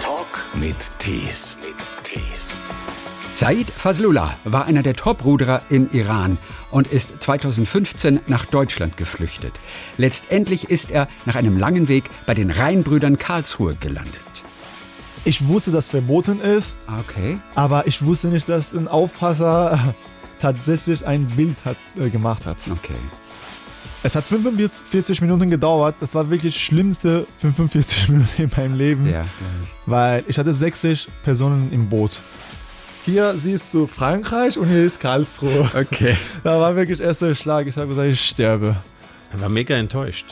Talk mit Tees. Said Fazlullah war einer der Top-Ruderer im Iran und ist 2015 nach Deutschland geflüchtet. Letztendlich ist er nach einem langen Weg bei den Rheinbrüdern Karlsruhe gelandet. Ich wusste, dass verboten ist, Okay. aber ich wusste nicht, dass ein Aufpasser tatsächlich ein Bild hat, äh, gemacht hat. Okay. Es hat 45 Minuten gedauert. Das war wirklich schlimmste 45 Minuten in meinem Leben, Ja. weil ich hatte 60 Personen im Boot. Hier siehst du Frankreich und hier ist Karlsruhe. Okay. Da war wirklich erster Schlag. Ich habe gesagt, ich sterbe. Er war mega enttäuscht.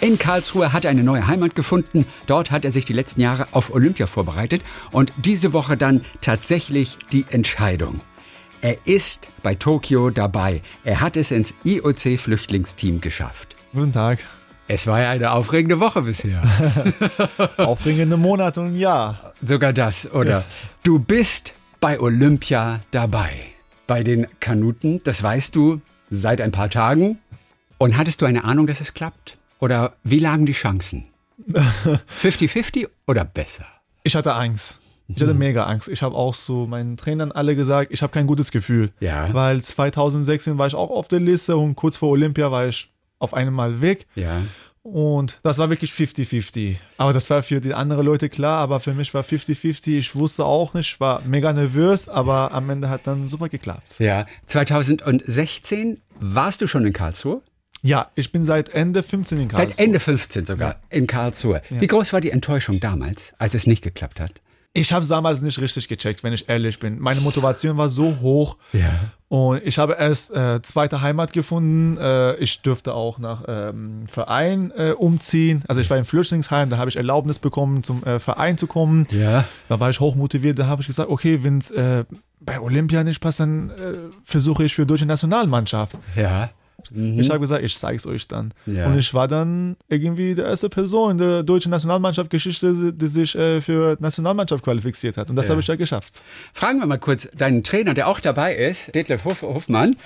In Karlsruhe hat er eine neue Heimat gefunden. Dort hat er sich die letzten Jahre auf Olympia vorbereitet und diese Woche dann tatsächlich die Entscheidung. Er ist bei Tokio dabei. Er hat es ins IOC-Flüchtlingsteam geschafft. Guten Tag. Es war ja eine aufregende Woche bisher. Aufregende Monate und Jahr. Sogar das, oder? Du bist bei Olympia dabei. Bei den Kanuten, das weißt du seit ein paar Tagen. Und hattest du eine Ahnung, dass es klappt? Oder wie lagen die Chancen? 50-50 oder besser? Ich hatte Angst. Ich hatte mega Angst. Ich habe auch so meinen Trainern alle gesagt, ich habe kein gutes Gefühl. Ja. Weil 2016 war ich auch auf der Liste und kurz vor Olympia war ich auf einmal weg. Ja. Und das war wirklich 50-50. Aber das war für die anderen Leute klar, aber für mich war 50-50. Ich wusste auch nicht, ich war mega nervös, aber am Ende hat dann super geklappt. Ja. 2016 warst du schon in Karlsruhe? Ja, ich bin seit Ende 15 in Karlsruhe. Seit Ende 15 sogar in Karlsruhe. Wie groß war die Enttäuschung damals, als es nicht geklappt hat? Ich habe damals nicht richtig gecheckt, wenn ich ehrlich bin. Meine Motivation war so hoch. Ja. Und ich habe erst äh, zweite Heimat gefunden. Äh, ich dürfte auch nach ähm, Verein äh, umziehen. Also ich war im Flüchtlingsheim, da habe ich Erlaubnis bekommen, zum äh, Verein zu kommen. Ja. Da war ich hochmotiviert. Da habe ich gesagt, okay, wenn es äh, bei Olympia nicht passt, dann äh, versuche ich für deutsche Nationalmannschaft. Ja. Ich habe gesagt, ich zeige es euch dann. Ja. Und ich war dann irgendwie die erste Person in der deutschen Nationalmannschaft-Geschichte, die sich äh, für Nationalmannschaft qualifiziert hat. Und das Ja. habe ich ja geschafft. Fragen wir mal kurz deinen Trainer, der auch dabei ist, Detlef Hof Hofmann,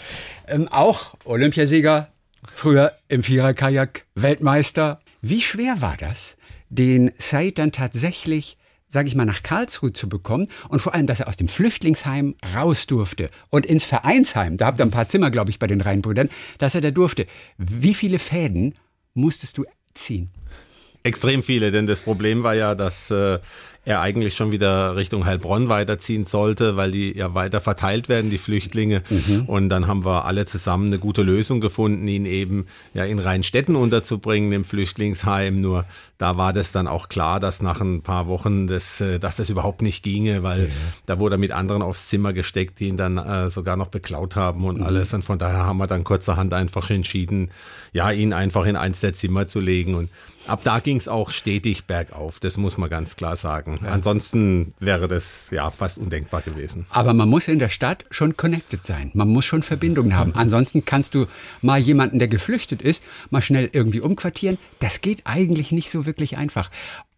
ähm, auch Olympiasieger, früher im Viererkajak Weltmeister. Wie schwer war das, den Said dann tatsächlich, sage ich mal, nach Karlsruhe zu bekommen und vor allem, dass er aus dem Flüchtlingsheim raus durfte und ins Vereinsheim, da habt ihr ein paar Zimmer, glaube ich, bei den Rheinbrüdern, dass er da durfte. Wie viele Fäden musstest du ziehen? Extrem viele, denn das Problem war ja, dass äh, er eigentlich schon wieder Richtung Heilbronn weiterziehen sollte, weil die ja weiter verteilt werden, die Flüchtlinge. Und dann haben wir alle zusammen eine gute Lösung gefunden, ihn eben ja in Rheinstetten unterzubringen im Flüchtlingsheim. Nur da war das dann auch klar, dass nach ein paar Wochen das, äh, dass das überhaupt nicht ginge, weil da wurde er mit anderen aufs Zimmer gesteckt, die ihn dann äh, sogar noch beklaut haben und alles. Und von daher haben wir dann kurzerhand einfach entschieden, ja, ihn einfach in eins der Zimmer zu legen. Und ab da ging es auch stetig bergauf, das muss man ganz klar sagen. Ansonsten wäre das ja fast undenkbar gewesen. Aber man muss in der Stadt schon connected sein. Man muss schon Verbindungen haben. Ansonsten kannst du mal jemanden, der geflüchtet ist, mal schnell irgendwie umquartieren. Das geht eigentlich nicht so wirklich einfach.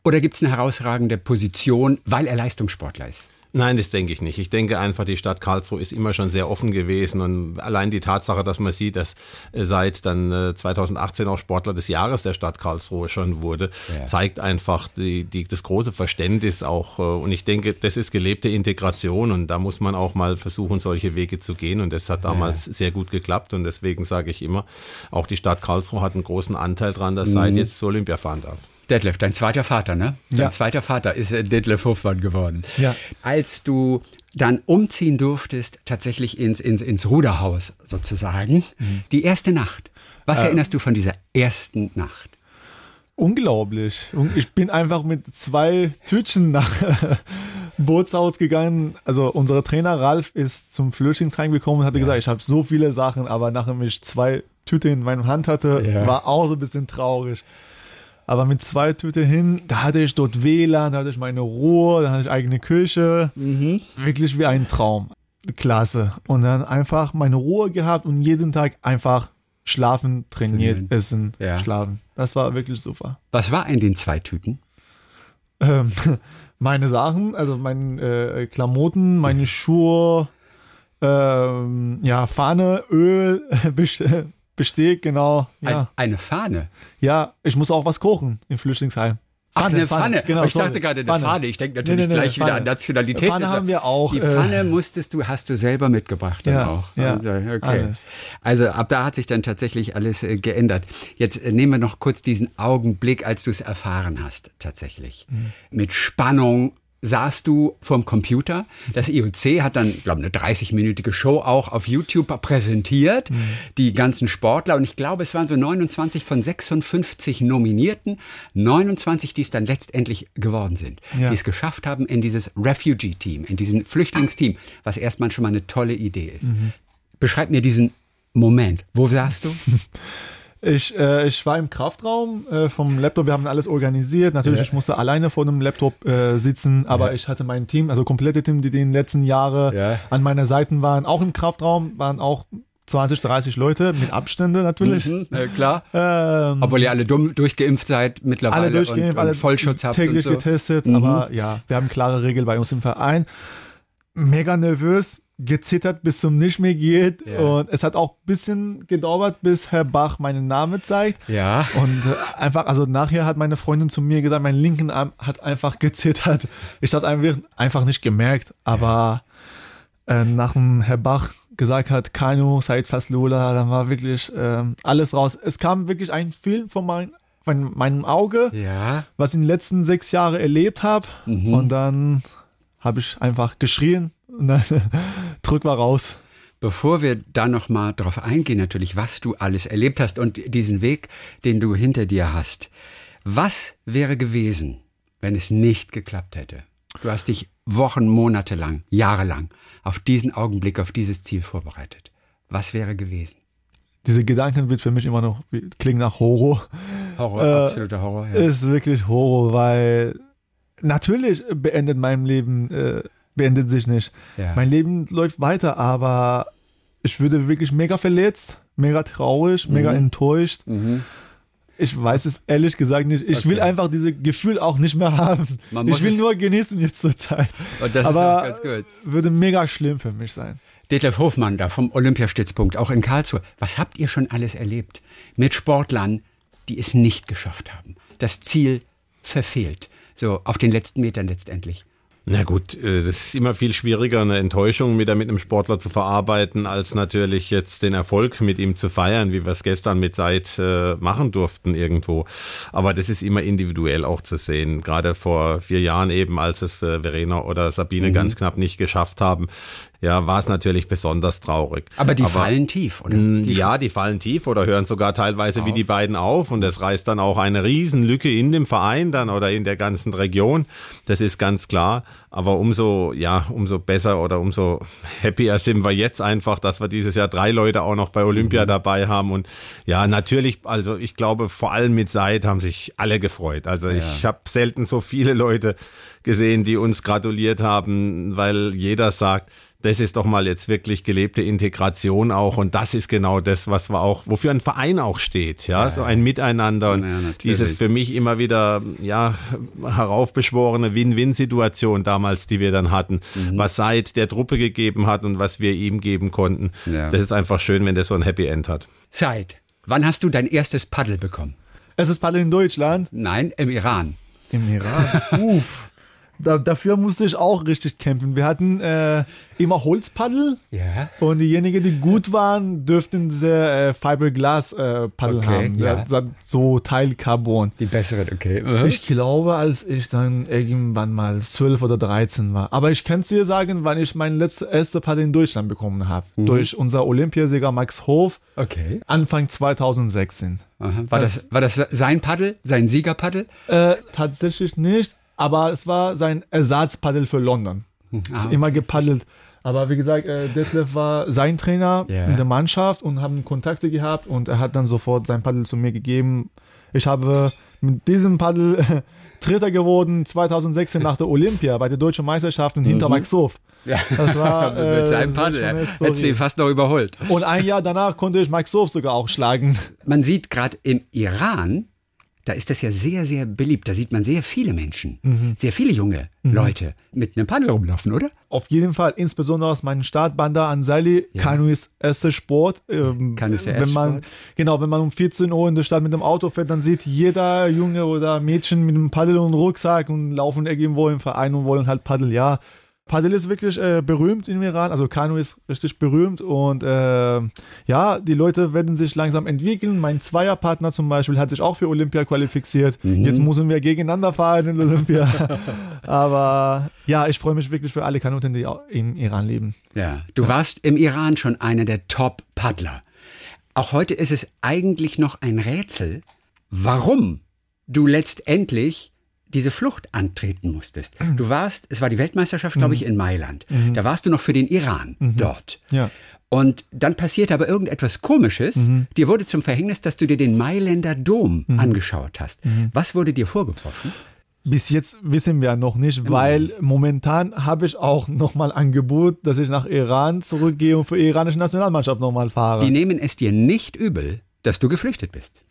Oder gibt es eine herausragende Position, weil er Leistungssportler ist? Nein, das denke ich nicht. Ich denke einfach, die Stadt Karlsruhe ist immer schon sehr offen gewesen und allein die Tatsache, dass man sieht, dass äh, seit dann äh, 2018 auch Sportler des Jahres der Stadt Karlsruhe schon wurde, Ja. zeigt einfach die, die, das große Verständnis auch äh, und ich denke, das ist gelebte Integration und da muss man auch mal versuchen, solche Wege zu gehen und das hat damals sehr gut geklappt und deswegen sage ich immer, auch die Stadt Karlsruhe hat einen großen Anteil dran, dass Seid jetzt zur Olympia fahren darf. Detlef, dein zweiter Vater, ne? Dein Ja. zweiter Vater ist äh, Detlef Hofmann geworden. Ja. Als du dann umziehen durftest, tatsächlich ins, ins, ins Ruderhaus sozusagen, die erste Nacht. Was erinnerst du von dieser ersten Nacht? Unglaublich. Ich bin einfach mit zwei Tütchen nach Bootshaus gegangen. Also unser Trainer Ralf ist zum Flüchtlingsheim gekommen und hatte gesagt, ich habe so viele Sachen, aber nachdem ich zwei Tüten in meiner Hand hatte, Ja. war auch so ein bisschen traurig. Aber mit zwei Tüten hin, da hatte ich dort WLAN, da hatte ich meine Ruhe, da hatte ich eigene Küche. Wirklich wie ein Traum. Klasse. Und dann einfach meine Ruhe gehabt und jeden Tag einfach schlafen, trainiert, Trainieren. essen, Ja. schlafen. Das war wirklich super. Was war in den zwei Tüten? Ähm, meine Sachen, also meine äh, Klamotten, meine Schuhe, ähm, ja, Fahne, Öl, Besteck, genau. Ja. Ein, eine Fahne. ja, ich muss auch was kochen im Flüchtlingsheim. Ach, eine Pfanne. Genau, Aber ich sorry. dachte gerade eine Pfanne. Ich denke Nee, natürlich nee, nee, gleich wieder Pfanne. an Nationalität. Pfanne haben wir auch, Die äh, Pfanne musstest du, hast du selber mitgebracht dann Ja, auch. ja, also, okay. alles. also ab da hat sich dann tatsächlich alles äh, geändert. Jetzt äh, nehmen wir noch kurz diesen Augenblick, als du es erfahren hast, tatsächlich. Mhm. Mit Spannung saßt du vorm Computer. Das IOC hat dann, glaube eine 30-minütige Show auch auf YouTube präsentiert. Mhm. Die ganzen Sportler. Und ich glaube, es waren so 29 von 56 Nominierten. 29, die es dann letztendlich geworden sind. Ja. Die es geschafft haben in dieses Refugee-Team, in diesen Flüchtlingsteam, was erstmal schon mal eine tolle Idee ist. Mhm. Beschreib mir diesen Moment. Wo saßt du? Ich, äh, ich war im Kraftraum äh, vom Laptop, wir haben alles organisiert. Natürlich, Ja. ich musste alleine vor dem Laptop äh, sitzen, aber Ja. ich hatte mein Team, also komplette Team, die den letzten Jahren Ja. an meiner Seite waren. Auch im Kraftraum waren auch 20, 30 Leute, mit Abstände natürlich. Mhm, äh, klar. Ähm, Obwohl ihr alle dumm, durchgeimpft seid mittlerweile alle durchgeimpft, und, alle Vollschutz habt täglich und so. getestet, Mhm. aber ja, wir haben klare Regeln bei uns im Verein. Mega nervös, gezittert bis zum nicht mehr geht Ja. und es hat auch ein bisschen gedauert, bis Herr Bach meinen Namen zeigt. Ja. Und äh, einfach, also nachher hat meine Freundin zu mir gesagt, mein linken Arm hat einfach gezittert. Ich hatte einfach, nicht gemerkt, aber äh, nach dem Herr Bach gesagt hat, Kano, Said Faslola, dann war wirklich ähm, alles raus. Es kam wirklich ein Film von, mein, von meinem Auge, Ja. was ich in den letzten sechs Jahren erlebt habe. Mhm. Und dann habe ich einfach geschrien dann drück war raus. Bevor wir da noch mal drauf eingehen, natürlich, was du alles erlebt hast und diesen Weg, den du hinter dir hast. Was wäre gewesen, wenn es nicht geklappt hätte? Du hast dich Wochen, Monate lang, Jahre lang auf diesen Augenblick, auf dieses Ziel vorbereitet. Was wäre gewesen? Diese Gedanken wird für mich immer noch klingen nach Horror. Horror, Äh, absoluter Horror. Ja. Ist wirklich Horror, weil natürlich beendet mein Leben, äh, beendet sich nicht. Ja. Mein Leben läuft weiter, aber ich würde wirklich mega verletzt, mega traurig, mega enttäuscht. Mhm. Ich weiß es ehrlich gesagt nicht. Ich will Okay. einfach dieses Gefühl auch nicht mehr haben. Ich will nur genießen jetzt zur Zeit. Und das aber ist auch ganz gut. würde mega schlimm für mich sein. Detlef Hofmann da vom Olympiastützpunkt, auch in Karlsruhe. Was habt ihr schon alles erlebt mit Sportlern, die es nicht geschafft haben? Das Ziel verfehlt. So auf den letzten Metern letztendlich. Na gut, äh, das ist immer viel schwieriger, eine Enttäuschung mit, mit einem Sportler zu verarbeiten, als natürlich jetzt den Erfolg mit ihm zu feiern, wie wir es gestern mit Seid äh, machen durften irgendwo. Aber das ist immer individuell auch zu sehen. Gerade vor vier Jahren eben, als es äh, Verena oder Sabine ganz knapp nicht geschafft haben, ja, war es natürlich besonders traurig. Aber die fallen tief, oder? Mm, Die ja, die fallen tief oder hören sogar teilweise wie die beiden auf und das reißt dann auch eine Riesenlücke in dem Verein dann oder in der ganzen Region. Das ist ganz klar. Aber umso, ja, umso besser oder umso happier sind wir jetzt einfach, dass wir dieses Jahr drei Leute auch noch bei Olympia dabei haben. Und ja, natürlich, also ich glaube, vor allem mit Seid haben sich alle gefreut. Also ich habe selten so viele Leute gesehen, die uns gratuliert haben, weil jeder sagt, das ist doch mal jetzt wirklich gelebte Integration auch und das ist genau das, was wir auch, wofür ein Verein auch steht, ja, so ein Miteinander und Ja, natürlich. diese für mich immer wieder, ja, heraufbeschworene Win-Win-Situation damals, die wir dann hatten, Mhm. was seit der Truppe gegeben hat und was wir ihm geben konnten. Ja. Das ist einfach schön, wenn das so ein Happy End hat. Zeit. Wann hast du dein erstes Paddel bekommen? Es ist Paddel in Deutschland. Nein, im Iran. Im Iran. Uff. Da, dafür musste ich auch richtig kämpfen. Wir hatten äh, immer Holzpaddel Ja. und diejenigen, die gut waren, dürften diese äh, Fiberglas äh, Okay, haben. ja. Ja. So Teil Carbon. Die besseren, okay. Mhm. Ich glaube, als ich dann irgendwann mal 12 oder 13 war. Aber ich kann es dir sagen, wann ich mein letztes erste Paddel in Deutschland bekommen habe. Durch unser Olympiasieger Max Hof Okay. Anfang 2016. Aha. War, das, war das sein Paddel, sein Siegerpaddel? Äh, tatsächlich nicht, aber es war sein Ersatzpaddel für London. Ah, Ist immer gepaddelt. Aber wie gesagt, äh, Detlef war sein Trainer Ja. in der Mannschaft und haben Kontakte gehabt und er hat dann sofort sein Paddel zu mir gegeben. Ich habe mit diesem Paddel Dritter geworden 2016 nach der Olympia bei der deutschen Meisterschaft in Hinterweichshof. Ja. Das war äh, Mit seinem so Paddel. eine Hättest du ihn fast noch überholt. Und ein Jahr danach konnte ich Max Sof sogar auch schlagen. Man sieht gerade im Iran, da ist das ja sehr, sehr beliebt. Da sieht man sehr viele Menschen, Mhm. sehr viele junge Leute mit einem Paddel rumlaufen, oder? Auf jeden Fall, insbesondere aus meinem Startbanda an Sali. Kanu ist erster Sport. Ähm, Kanu ist der wenn erste man, Sport. Genau, wenn man um 14 Uhr in der Stadt mit dem Auto fährt, dann sieht jeder Junge oder Mädchen mit einem Paddel und Rucksack und laufen irgendwo im Verein und wollen halt Paddel. Ja, Paddel ist wirklich äh, berühmt im Iran, also Kanu ist richtig berühmt und äh, ja, die Leute werden sich langsam entwickeln. Mein Zweierpartner zum Beispiel hat sich auch für Olympia qualifiziert. Mhm. Jetzt müssen wir gegeneinander fahren in Olympia. Aber ja, ich freue mich wirklich für alle Kanuten, die auch im Iran leben. Ja. Du warst im Iran schon einer der Top-Paddler. Auch heute ist es eigentlich noch ein Rätsel, warum du letztendlich diese Flucht antreten musstest. Du warst, es war die Weltmeisterschaft, glaube ich, in Mailand. Da warst du noch für den Iran dort. Ja. Und dann passierte aber irgendetwas Komisches. Dir wurde zum Verhängnis, dass du dir den Mailänder Dom angeschaut hast. Was wurde dir vorgeworfen? Bis jetzt wissen wir noch nicht, weil momentan habe ich auch nochmal Angebot, dass ich nach Iran zurückgehe und für die iranische Nationalmannschaft nochmal fahre. Die nehmen es dir nicht übel, dass du geflüchtet bist.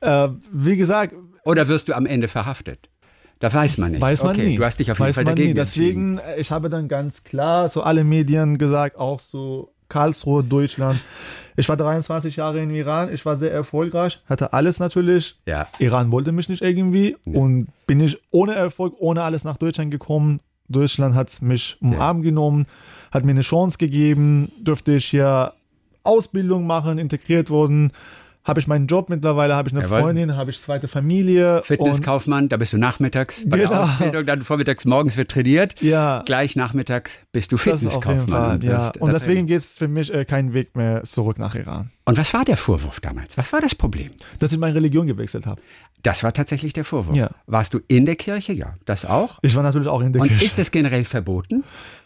äh, wie gesagt, Oder wirst du am Ende verhaftet? Da weiß man nicht. weiß man okay, nie. Du hast dich auf jeden weiß Fall dagegen nie. Deswegen, äh, ich habe dann ganz klar zu allen Medien gesagt, auch so Karlsruhe, Deutschland. Ich war 23 Jahre im Iran, ich war sehr erfolgreich, hatte alles natürlich. Ja. Iran wollte mich nicht irgendwie und bin ich ohne Erfolg, ohne alles nach Deutschland gekommen. Deutschland hat mich umarmt genommen, hat mir eine Chance gegeben, durfte ich hier Ausbildung machen, integriert worden. Habe ich meinen Job mittlerweile, habe ich eine Jawohl. Freundin, habe ich zweite Familie. und- Fitnesskaufmann, da bist du nachmittags bei Genau. der Ausbildung, dann vormittags, morgens wird trainiert. Ja. Gleich nachmittags bist du Fitnesskaufmann. Und, ja. Und deswegen geht es für mich äh, keinen Weg mehr zurück nach Iran. und was war der Vorwurf damals? Was war das Problem? Dass ich meine Religion gewechselt habe. Das war tatsächlich der Vorwurf. Ja. Warst du in der Kirche? Ja, das auch. Ich war natürlich auch in der Und Kirche. ist das generell verboten?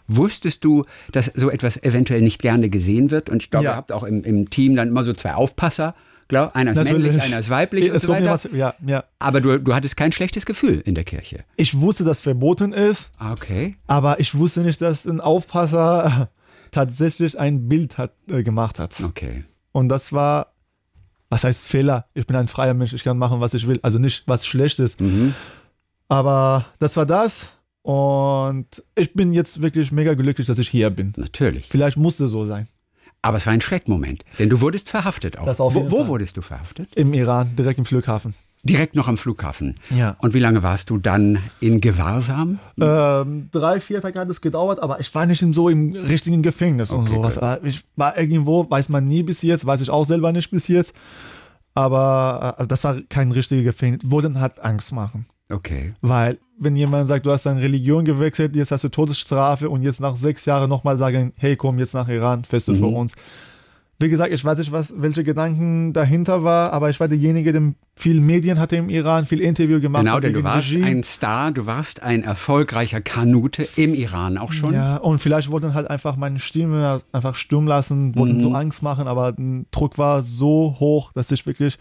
Wusstest du, dass so etwas eventuell nicht gerne gesehen wird? Und ich glaube, Ja. ihr habt auch im, im Team dann immer so zwei Aufpasser. Glaub, einer ist Natürlich. männlich, einer ist weiblich und es so kommt mir weiter. was, ja, ja. Aber du, du hattest kein schlechtes Gefühl in der Kirche. Ich wusste, dass verboten ist, Ah, Okay. aber ich wusste nicht, dass ein Aufpasser tatsächlich ein Bild hat, äh, gemacht hat. Okay. Und das war, was heißt Fehler? Ich bin ein freier Mensch, ich kann machen, was ich will. Also nicht was Schlechtes. Mhm. Aber das war das. Und ich bin jetzt wirklich mega glücklich, dass ich hier bin. Natürlich. Vielleicht musste so sein. Aber es war ein Schreckmoment, denn du wurdest verhaftet auch. Wo wo wurdest du verhaftet? Im Iran, direkt im Flughafen. Direkt noch am Flughafen. Ja. Und wie lange warst du dann in Gewahrsam? Ähm, drei, vier Tage hat es gedauert, aber ich war nicht in so im richtigen Gefängnis und Okay, sowas. gut. Ich war irgendwo, weiß man nie bis jetzt, weiß ich auch selber nicht bis jetzt. Aber äh, also das war kein richtiges Gefängnis. Wurde halt Angst machen. Okay. Weil, wenn jemand sagt, du hast deine Religion gewechselt, jetzt hast du Todesstrafe und jetzt nach sechs Jahren nochmal sagen, hey, komm jetzt nach Iran, fährst du für Mhm. uns. Wie gesagt, ich weiß nicht, was, welche Gedanken dahinter war, aber ich war derjenige, der viel Medien hatte im Iran, viel Interview gemacht Genau, hat denn du warst Regime. ein Star, du warst ein erfolgreicher Kanute im Iran auch schon. Ja, und vielleicht wollten halt einfach meine Stimme einfach stumm lassen, wollten Mhm. so Angst machen, aber der Druck war so hoch, dass ich wirklich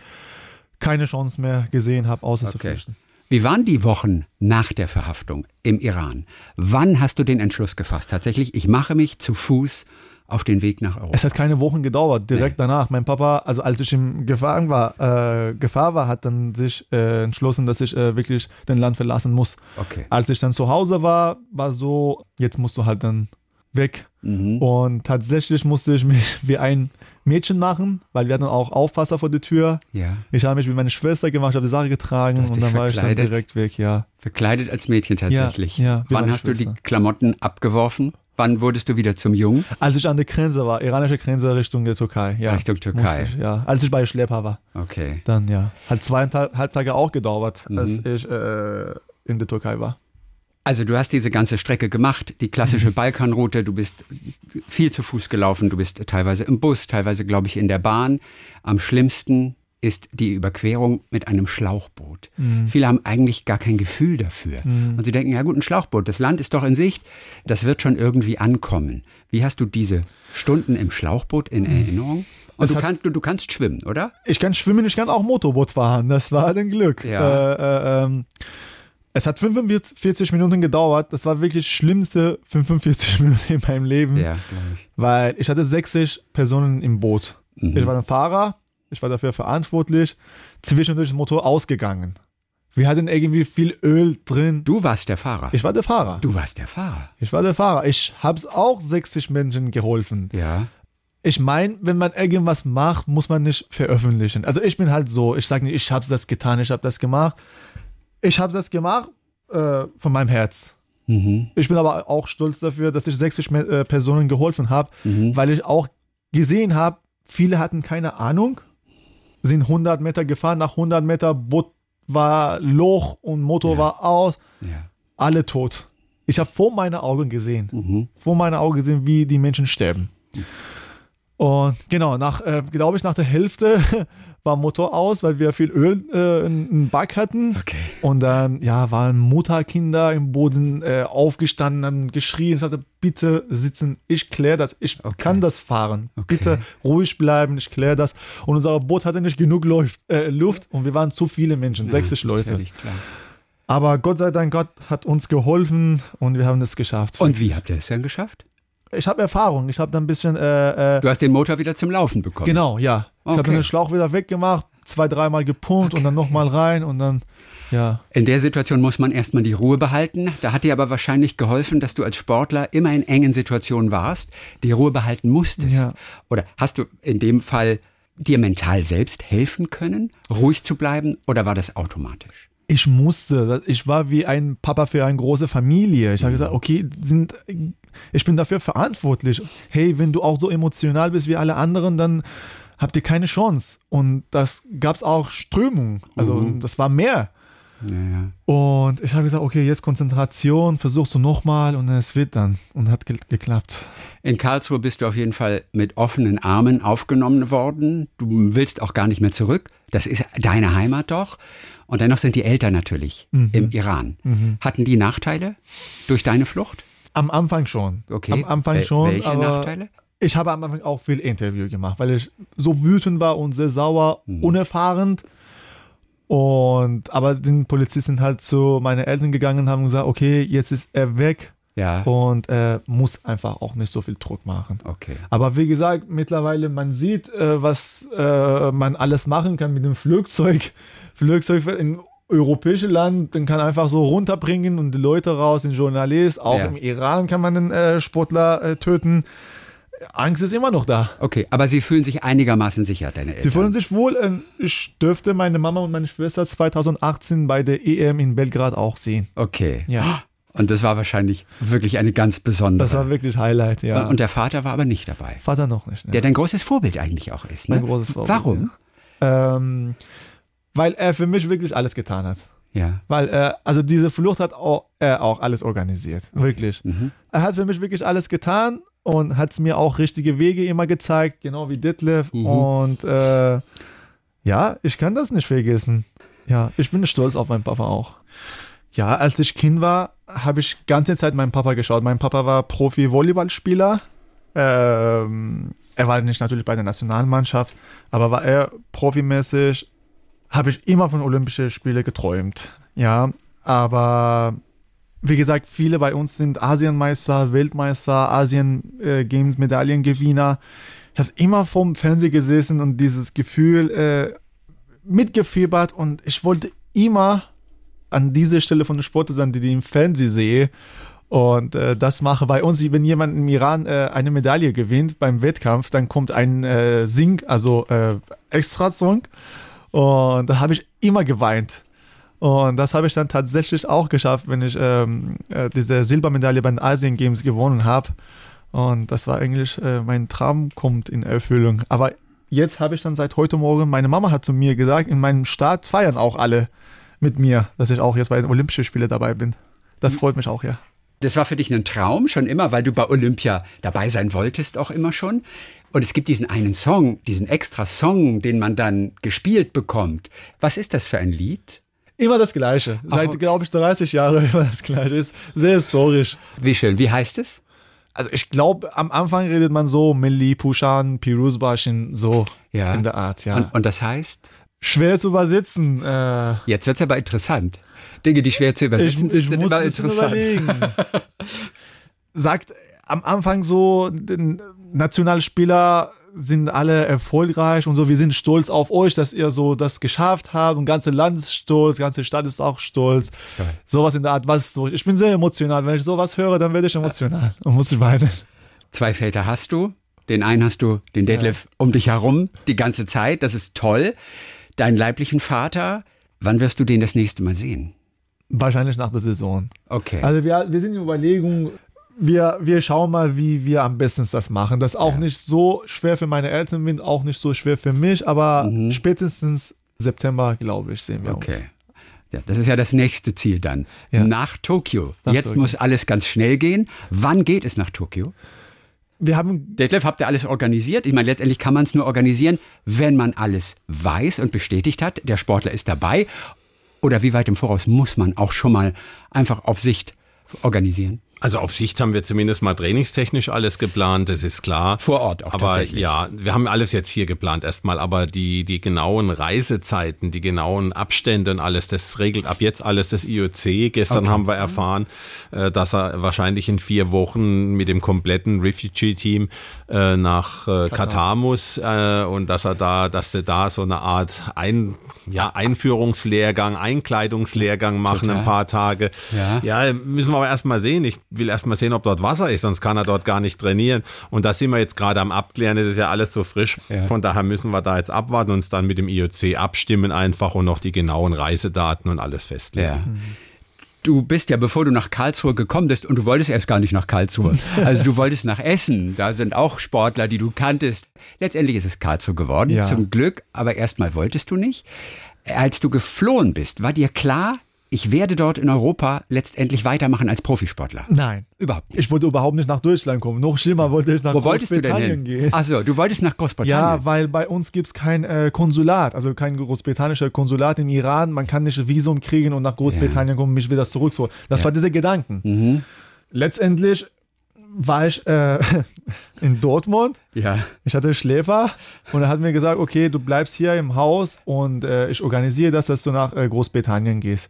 keine Chance mehr gesehen habe, außer zu Okay. flüchten. Wie waren die Wochen nach der Verhaftung im Iran? Wann hast du den Entschluss gefasst? Tatsächlich, ich mache mich zu Fuß auf den Weg nach Europa. Es hat keine Wochen gedauert, direkt danach. Mein Papa, also als ich in Gefahr war, äh, Gefahr war, hat dann sich äh, entschlossen, dass ich äh, wirklich den Land verlassen muss. Okay. Als ich dann zu Hause war, war so, jetzt musst du halt dann weg. Mhm. Und tatsächlich musste ich mich wie ein Mädchen machen, weil wir hatten auch Aufpasser vor der Tür. Ja. Ich habe mich wie meine Schwester gemacht, habe die Sache getragen und dann war ich dann direkt weg, ja. Verkleidet als Mädchen tatsächlich. Ja, ja, Wann hast du die Schwester. Klamotten abgeworfen? Wann wurdest du wieder zum Jungen? Als ich an der Grenze war, iranische Grenze Richtung der Türkei, ja. Richtung Türkei. Ich, ja. Als ich bei Schlepper war, Okay. dann ja. Hat zweieinhalb Tage auch gedauert, Mhm. als ich äh, in der Türkei war. Also du hast diese ganze Strecke gemacht, die klassische Mhm. Balkanroute, du bist viel zu Fuß gelaufen, du bist teilweise im Bus, teilweise glaube ich in der Bahn. Am schlimmsten ist die Überquerung mit einem Schlauchboot. Mhm. Viele haben eigentlich gar kein Gefühl dafür. Und sie denken, ja gut, ein Schlauchboot, das Land ist doch in Sicht, das wird schon irgendwie ankommen. Wie hast du diese Stunden im Schlauchboot in Erinnerung? Und du, hat- kannst, du, du kannst schwimmen, oder? Ich kann schwimmen, ich kann auch Motorboot fahren. Das war ein Glück. Ja. Äh, äh, ähm, es hat 45 Minuten gedauert. Das war wirklich schlimmste 45 Minuten in meinem Leben, Ja, ich. weil ich hatte 60 Personen im Boot. Mhm. Ich war ein Fahrer, ich war dafür verantwortlich, zwischendurch ist der Motor ausgegangen. Wir hatten irgendwie viel Öl drin. Du warst der Fahrer. Ich war der Fahrer. du warst der Fahrer. Ich war der Fahrer. Ich hab's auch 60 Menschen geholfen. Ja. Ich meine, wenn man irgendwas macht, muss man nicht veröffentlichen. Also ich bin halt so, ich sage nicht, ich habe das getan, ich habe das gemacht. Ich habe das gemacht äh, von meinem Herz. Ich bin aber auch stolz dafür, dass ich 60 Me- äh, Personen geholfen habe, weil ich auch gesehen habe, viele hatten keine Ahnung, sind 100 Meter gefahren, nach 100 Meter Boot war Loch und Motor war aus, Ja. alle tot. Ich habe vor meinen Augen gesehen, vor meinen Augen gesehen, wie die Menschen sterben. Und genau, nach, äh, glaube ich, nach der Hälfte war Motor aus, weil wir viel Öl äh, in, im Back hatten. Okay. Und dann, ja, waren Mutterkinder im Boden äh, aufgestanden, haben geschrien, sagte, bitte sitzen, ich kläre das, ich Okay. kann das fahren. Okay. Bitte ruhig bleiben, ich kläre das. Und unser Boot hatte nicht genug Luft, äh, Luft und wir waren zu viele Menschen, 60 Leute. Aber Gott sei Dank, Gott hat uns geholfen und wir haben es geschafft. Und wie habt ihr es dann geschafft? Ich habe Erfahrung, ich habe dann ein bisschen, äh, äh, Du hast den Motor wieder zum Laufen bekommen. genau, ja. Ich habe Okay. den Schlauch wieder weggemacht, zwei, dreimal gepumpt und dann nochmal rein und dann, ja. In der Situation muss man erstmal die Ruhe behalten. Da hat dir aber wahrscheinlich geholfen, dass du als Sportler immer in engen Situationen warst, die Ruhe behalten musstest. Ja. Oder hast du in dem Fall dir mental selbst helfen können, ruhig zu bleiben, oder war das automatisch? ich musste, ich war wie ein Papa für eine große Familie. Ich habe gesagt, okay, sind, ich bin dafür verantwortlich. Hey, wenn du auch so emotional bist wie alle anderen, dann habt ihr keine Chance. Und das gab es auch Strömung. Also das war mehr. Ja, ja. Und ich habe gesagt, okay, jetzt Konzentration, versuchst du nochmal und es wird dann. Und hat ge geklappt. In Karlsruhe bist du auf jeden Fall mit offenen Armen aufgenommen worden. Du willst auch gar nicht mehr zurück. Das ist deine Heimat doch. Und dennoch sind die Eltern natürlich im Iran. Hatten die Nachteile durch deine Flucht? Am Anfang schon. Okay. Am Anfang Wel- schon. welche Nachteile? Ich habe am Anfang auch viel Interview gemacht, weil ich so wütend war und sehr sauer, Mhm. unerfahren. Und aber die Polizisten sind halt zu meinen Eltern gegangen und haben gesagt, okay, jetzt ist er weg Ja. und er muss einfach auch nicht so viel Druck machen. Okay. Aber wie gesagt, mittlerweile man sieht, äh, was äh, man alles machen kann mit dem Flugzeug. Flugzeug in europäische Land, den kann einfach so runterbringen und die Leute raus, den Journalist. Auch Ja. im Iran kann man den äh, Sportler äh, töten. Angst ist immer noch da. Okay, aber sie fühlen sich einigermaßen sicher, deine Eltern. Sie fühlen sich wohl. ähm, Ich dürfte meine Mama und meine Schwester 2018 bei der EM in Belgrad auch sehen. Okay. Ja. Und das war wahrscheinlich wirklich eine ganz besondere. Das war wirklich Highlight, ja. Und der Vater war aber nicht dabei. Vater noch nicht. Ne? Der dein großes Vorbild eigentlich auch ist. Ne? Mein großes Vorbild, Warum? ähm, weil er für mich wirklich alles getan hat. Ja. Weil, äh, also diese Flucht hat auch, er auch alles organisiert. Wirklich. Mhm. Er hat für mich wirklich alles getan und hat mir auch richtige Wege immer gezeigt, genau wie Detlef. Mhm. Und äh, ja, ich kann das nicht vergessen. Ja, ich bin stolz auf meinen Papa auch. Ja, als ich Kind war, habe ich ganze Zeit meinen Papa geschaut. Mein Papa war Profi-Volleyballspieler. Ähm, er war nicht natürlich bei der Nationalmannschaft, aber war er profimäßig, habe ich immer von Olympischen Spielen geträumt. Ja, aber wie gesagt, viele bei uns sind Asienmeister, Weltmeister, Asien äh, Games Medaillengewinner. Ich habe immer vorm Fernseher gesessen und dieses Gefühl äh, mitgefiebert und ich wollte immer an dieser Stelle von Sport sein, die ich im Fernsehen sehe. Und äh, das mache bei uns, wenn jemand im Iran äh, eine Medaille gewinnt beim Wettkampf, dann kommt ein äh, Sing, also äh, Extra-Song. Und da habe ich immer geweint. Und das habe ich dann tatsächlich auch geschafft, wenn ich ähm, äh, diese Silbermedaille bei den Asien Games gewonnen habe. Und das war eigentlich, äh, mein Traum kommt in Erfüllung. Aber jetzt habe ich dann seit heute Morgen, meine Mama hat zu mir gesagt, in meinem Staat feiern auch alle mit mir, dass ich auch jetzt bei den Olympischen Spielen dabei bin. Das freut mich auch, ja. Das war für dich ein Traum schon immer, weil du bei Olympia dabei sein wolltest, auch immer schon. Und es gibt diesen einen Song, diesen extra Song, den man dann gespielt bekommt. Was ist das für ein Lied? Immer das Gleiche. Seit, glaube ich, 30 Jahren immer das Gleiche. Ist sehr historisch. Wie schön. Wie heißt es? Also ich glaube, am Anfang redet man so Milli, Pushan, Piruzbashin, so Ja. in der Art, ja. Und, und das heißt? Schwer zu übersetzen. Äh, Jetzt wird's aber interessant. Dinge, die schwer zu ich übersetzen ich sind, muss immer interessant. überlegen. Sagt am Anfang so den Nationalspieler sind alle erfolgreich und so. Wir sind stolz auf euch, dass ihr so das geschafft habt und ganze Land ist stolz, ganze Stadt ist auch stolz. Geil. Sowas in der Art, was so. Ich bin sehr emotional. Wenn ich sowas höre, dann werde ich emotional und muss ich weinen. Zwei Väter hast du. Den einen hast du, den Detlef, um dich herum die ganze Zeit. Das ist toll. Deinen leiblichen Vater, wann wirst du den das nächste Mal sehen? Wahrscheinlich nach der Saison. Okay. Also wir, wir sind in Überlegung, wir, wir schauen mal, wie wir am besten das machen. Das ist auch Ja. nicht so schwer für meine Eltern, bin auch nicht so schwer für mich, aber spätestens September, glaube ich, sehen wir uns. Okay. Ja, das ist ja das nächste Ziel dann. Ja. Nach Tokio. Nach Jetzt Tokio. muss alles ganz schnell gehen. Wann geht es nach Tokio? Wir haben Detlef, habt ihr alles organisiert? Ich meine, letztendlich kann man es nur organisieren, wenn man alles weiß und bestätigt hat. Der Sportler ist dabei. Oder wie weit im Voraus muss man auch schon mal einfach auf Sicht organisieren? Also auf Sicht haben wir zumindest mal trainingstechnisch alles geplant, das ist klar. Vor Ort auch aber tatsächlich. ja, wir haben alles jetzt hier geplant erstmal, aber die, die genauen Reisezeiten, die genauen Abstände und alles, das regelt ab jetzt alles das IOC. Gestern haben wir erfahren, äh, dass er wahrscheinlich in vier Wochen mit dem kompletten Refugee-Team äh, nach äh, Katar muss äh, und dass er da, dass sie da so eine Art ein, ja, Einführungslehrgang, Einkleidungslehrgang machen, Total. ein paar Tage. Ja. Ja, müssen wir aber erstmal sehen. Ich will erstmal sehen, ob dort Wasser ist, sonst kann er dort gar nicht trainieren. Und da sind wir jetzt gerade am Abklären. Das ist ja alles so frisch. Ja. Von daher müssen wir da jetzt abwarten und uns dann mit dem IOC abstimmen einfach und noch die genauen Reisedaten und alles festlegen. Ja. Du bist ja, bevor du nach Karlsruhe gekommen bist, und du wolltest erst gar nicht nach Karlsruhe. Also du wolltest nach Essen. Da sind auch Sportler, die du kanntest. Letztendlich ist es Karlsruhe geworden, Ja. zum Glück. Aber erstmal wolltest du nicht. Als du geflohen bist, war dir klar, ich werde dort in Europa letztendlich weitermachen als Profisportler? Nein. Überhaupt nicht. Ich wollte überhaupt nicht nach Deutschland kommen. Noch schlimmer wollte ich nach Wo wolltest du denn Großbritannien gehen. Achso, du wolltest nach Großbritannien. Ja, weil bei uns gibt es kein äh, Konsulat, also kein großbritannischer Konsulat im Iran. Man kann nicht ein Visum kriegen und nach Großbritannien kommen, mich wieder zurückzuholen. Das war diese Gedanken. Mhm. Letztendlich war ich äh, in Dortmund. ja. Ich hatte Schläfer und er hat mir gesagt, okay, du bleibst hier im Haus und äh, ich organisiere das, dass du nach äh, Großbritannien gehst.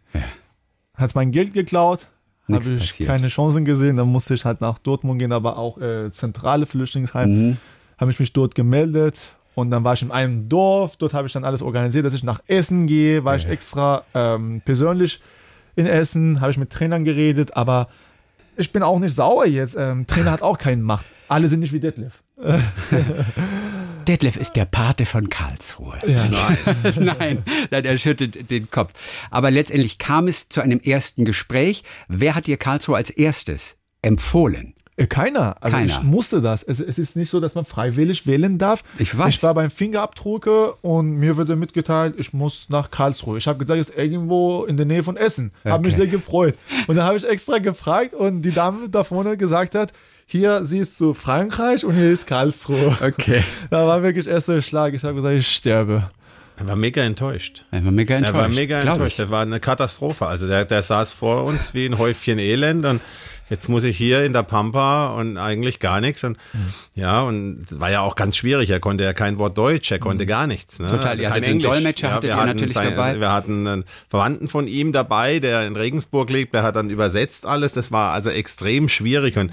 Hat mein Geld geklaut, habe ich passiert. keine Chancen gesehen, dann musste ich halt nach Dortmund gehen, aber auch äh, zentrale Flüchtlingsheim. Mhm. Habe ich mich dort gemeldet und dann war ich in einem Dorf, dort habe ich dann alles organisiert, dass ich nach Essen gehe, war ich extra ähm, persönlich in Essen, habe ich mit Trainern geredet, aber ich bin auch nicht sauer jetzt. Ähm, Trainer hat auch keine Macht. Alle sind nicht wie Detlef. Detlef ist der Pate von Karlsruhe. Ja. nein, nein, er schüttelt den Kopf. Aber letztendlich kam es zu einem ersten Gespräch. Wer hat dir Karlsruhe als erstes empfohlen? Äh, Keiner. Also Keiner. ich musste das. Es, es ist nicht so, dass man freiwillig wählen darf. Ich weiß. Ich war beim Fingerabdrucke und mir wurde mitgeteilt, ich muss nach Karlsruhe. Ich habe gesagt, es ist irgendwo in der Nähe von Essen. Habe mich Okay. sehr gefreut. Und dann habe ich extra gefragt und die Dame da vorne gesagt hat, hier siehst du Frankreich und hier ist Karlsruhe. Okay. Da war wirklich erster Schlag. Ich habe gesagt, ich sterbe. Er war mega enttäuscht. Er war mega enttäuscht. Er war mega enttäuscht. Das war eine Katastrophe. Also der, der saß vor uns wie ein Häufchen Elend und jetzt muss ich hier in der Pampa und eigentlich gar nichts. Und ja, und war ja auch ganz schwierig. Er konnte ja kein Wort Deutsch, er konnte gar nichts. Ne? Total, ihr kein hattet den Dolmetscher, hattet wir ihr natürlich dabei. Wir hatten einen Verwandten von ihm dabei, der in Regensburg lebt, der hat dann übersetzt alles. Das war also extrem schwierig. Und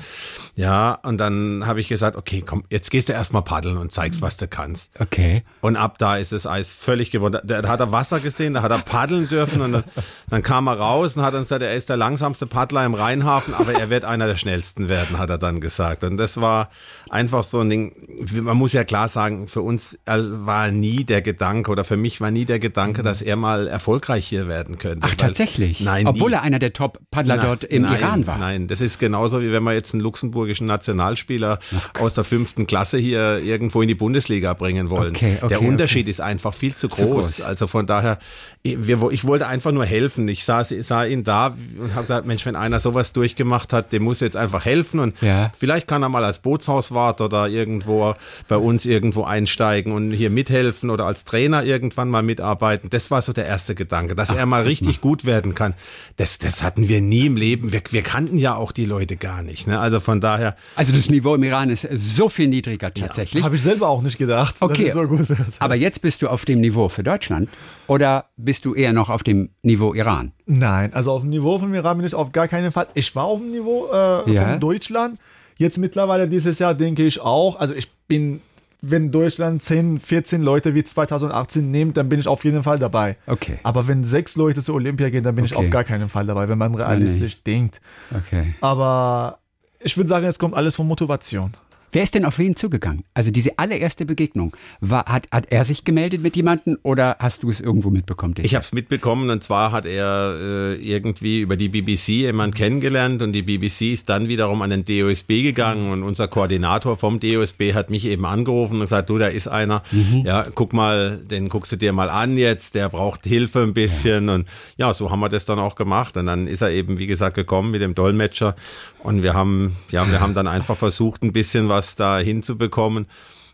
ja, und dann habe ich gesagt, okay, komm, jetzt gehst du erstmal paddeln und zeigst, was du kannst. Okay. Und ab da ist das Eis völlig geworden. Da, da hat er Wasser gesehen, da hat er paddeln dürfen und dann, dann kam er raus und hat uns gesagt, er ist der langsamste Paddler im Rheinhafen, aber er wird einer der schnellsten werden, hat er dann gesagt. Und das war einfach so ein Ding. Man muss ja klar sagen, für uns war nie der Gedanke oder für mich war nie der Gedanke, dass er mal erfolgreich hier werden könnte. Ach, Weil- tatsächlich? Nein, Obwohl nie. er einer der Top-Paddler dort im nein, Iran war. Nein, das ist genauso wie wenn man jetzt einen luxemburgischen Nationalspieler aus der fünften Klasse hier irgendwo in die Bundesliga bringen wollen. Okay, okay, der Unterschied okay. ist einfach viel zu groß. groß. Also von daher, ich wollte einfach nur helfen. Ich sah, sah ihn da und habe gesagt, Mensch, wenn einer sowas durchgemacht hat, dem muss jetzt einfach helfen und Ja. vielleicht kann er mal als Bootshauswart oder irgendwo bei uns irgendwo einsteigen und hier mithelfen oder als Trainer irgendwann mal mitarbeiten. Das war so der erste Gedanke, dass er mal richtig gut werden kann. Das, das hatten wir nie im Leben. Wir, wir kannten ja auch die Leute gar nicht. Ne? Also von daher, Also das Niveau im Iran ist so viel niedriger tatsächlich. Habe ich selber auch nicht gedacht, dass Okay, es so gut wird. aber jetzt bist du auf dem Niveau für Deutschland oder bist du eher noch auf dem Niveau Iran? Nein, also auf dem Niveau von Iran bin ich auf gar keinen Fall. Ich war auf dem Niveau äh, Ja. von Deutschland. Jetzt mittlerweile dieses Jahr denke ich auch, also ich bin, wenn Deutschland 10, 14 Leute wie 2018 nimmt, dann bin ich auf jeden Fall dabei. Okay. Aber wenn sechs Leute zur Olympia gehen, dann bin ich Okay. auf gar keinen Fall dabei, wenn man realistisch denkt. Okay. Aber ich würde sagen, es kommt alles von Motivation. Wer ist denn auf wen zugegangen? Also diese allererste Begegnung, war, hat, hat er sich gemeldet mit jemandem oder hast du es irgendwo mitbekommen? Ich habe es mitbekommen und zwar hat er äh, irgendwie über die BBC jemand kennengelernt und die BBC ist dann wiederum an den DOSB gegangen und unser Koordinator vom DOSB hat mich eben angerufen und gesagt, du, da ist einer, ja, guck mal, den guckst du dir mal an jetzt, der braucht Hilfe ein bisschen und ja, so haben wir das dann auch gemacht und dann ist er eben, wie gesagt, gekommen mit dem Dolmetscher und wir haben, ja, wir haben dann einfach versucht, ein bisschen was da hinzubekommen.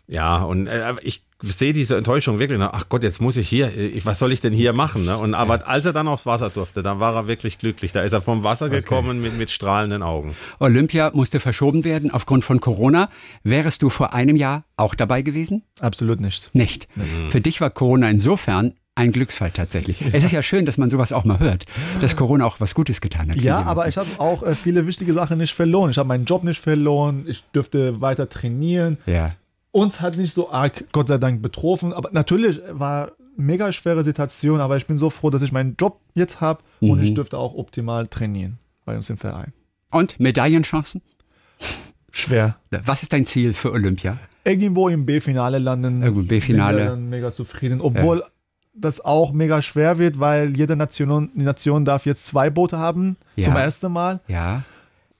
Ja, und äh, ich sehe diese Enttäuschung wirklich. Ne? Ach Gott, jetzt muss ich hier, ich, was soll ich denn hier machen? Ne? Und aber als er dann aufs Wasser durfte, dann war er wirklich glücklich. Da ist er vom Wasser gekommen mit, mit strahlenden Augen. Olympia musste verschoben werden aufgrund von Corona. Wärest du vor einem Jahr auch dabei gewesen? Absolut nicht. Nicht. Für dich war Corona insofern ein Glücksfall tatsächlich. Es ist ja schön, dass man sowas auch mal hört, dass Corona auch was Gutes getan hat. Ja, aber ich habe auch äh, viele wichtige Sachen nicht verloren. Ich habe meinen Job nicht verloren. Ich dürfte weiter trainieren. Ja. Uns hat nicht so arg, Gott sei Dank, betroffen. Aber natürlich war mega schwere Situation. Aber ich bin so froh, dass ich meinen Job jetzt habe und ich dürfte auch optimal trainieren bei uns im Verein. Und Medaillenchancen? Schwer. Was ist dein Ziel für Olympia? Irgendwo im B-Finale landen. Irgendwo im B-Finale. Mega zufrieden. Obwohl das auch mega schwer wird, weil jede Nation, Nation darf jetzt zwei Boote haben. Ja. Zum ersten Mal. Ja.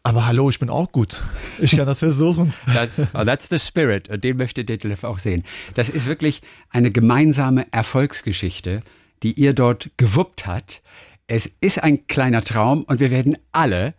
Aber hallo, ich bin auch gut. Ich kann das versuchen. That, oh, that's the spirit. Und den möchte Detlef auch sehen. Das ist wirklich eine gemeinsame Erfolgsgeschichte, die ihr dort gewuppt hat. Es ist ein kleiner Traum und wir werden alle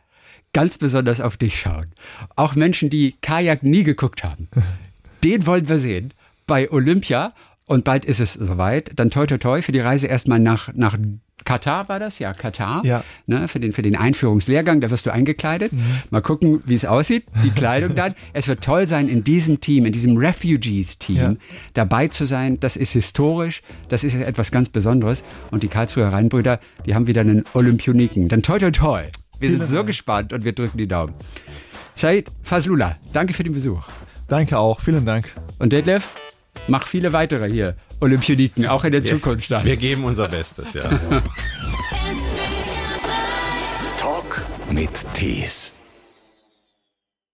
ganz besonders auf dich schauen. Auch Menschen, die Kajak nie geguckt haben. Den wollen wir sehen bei Olympia. Und bald ist es soweit. Dann toi toi toi für die Reise erstmal nach, nach Katar war das? Ja, Katar. Ja. Ne, für, den, für den Einführungslehrgang, da wirst du eingekleidet. Mal gucken, wie es aussieht, die Kleidung dann. Es wird toll sein, in diesem Team, in diesem Refugees-Team Ja. dabei zu sein. Das ist historisch, das ist etwas ganz Besonderes. Und die Karlsruher Rheinbrüder, die haben wieder einen Olympioniken. Dann toi toi toi. Wir sind so gespannt und wir drücken die Daumen. Said Fazlullah, danke für den Besuch. Danke auch. Vielen Dank. Und Detlef, mach viele weitere hier Olympioniken, auch in der Zukunft dann. Wir geben unser Bestes, ja. Talk mit Tees.